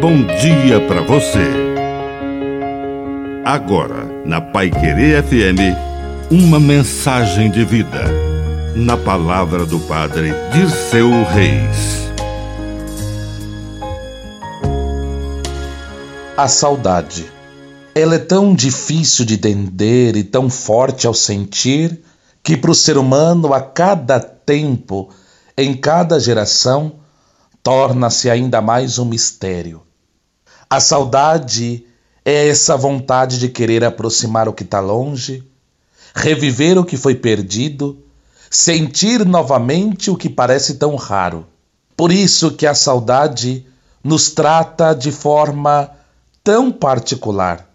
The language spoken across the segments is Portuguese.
bom dia para você. Agora, na Pai Querer FM, uma mensagem de vida. Na palavra do Padre Dirceu Reis. A saudade. Ela é tão difícil de entender e tão forte ao sentir que para o ser humano a cada tempo, em cada geração, torna-se ainda mais um mistério. A saudade é essa vontade de querer aproximar o que está longe, reviver o que foi perdido, sentir novamente o que parece tão raro. Por isso que a saudade nos trata de forma tão particular.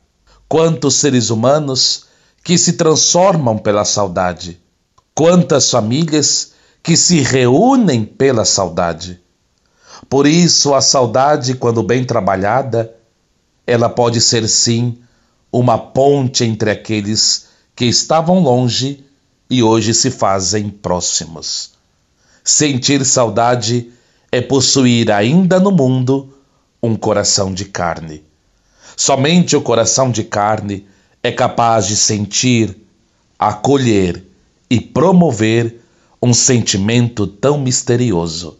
Quantos seres humanos que se transformam pela saudade, quantas famílias que se reúnem pela saudade. Por isso, a saudade, quando bem trabalhada, ela pode ser sim uma ponte entre aqueles que estavam longe e hoje se fazem próximos. Sentir saudade é possuir ainda no mundo um coração de carne. Somente o coração de carne é capaz de sentir, acolher e promover um sentimento tão misterioso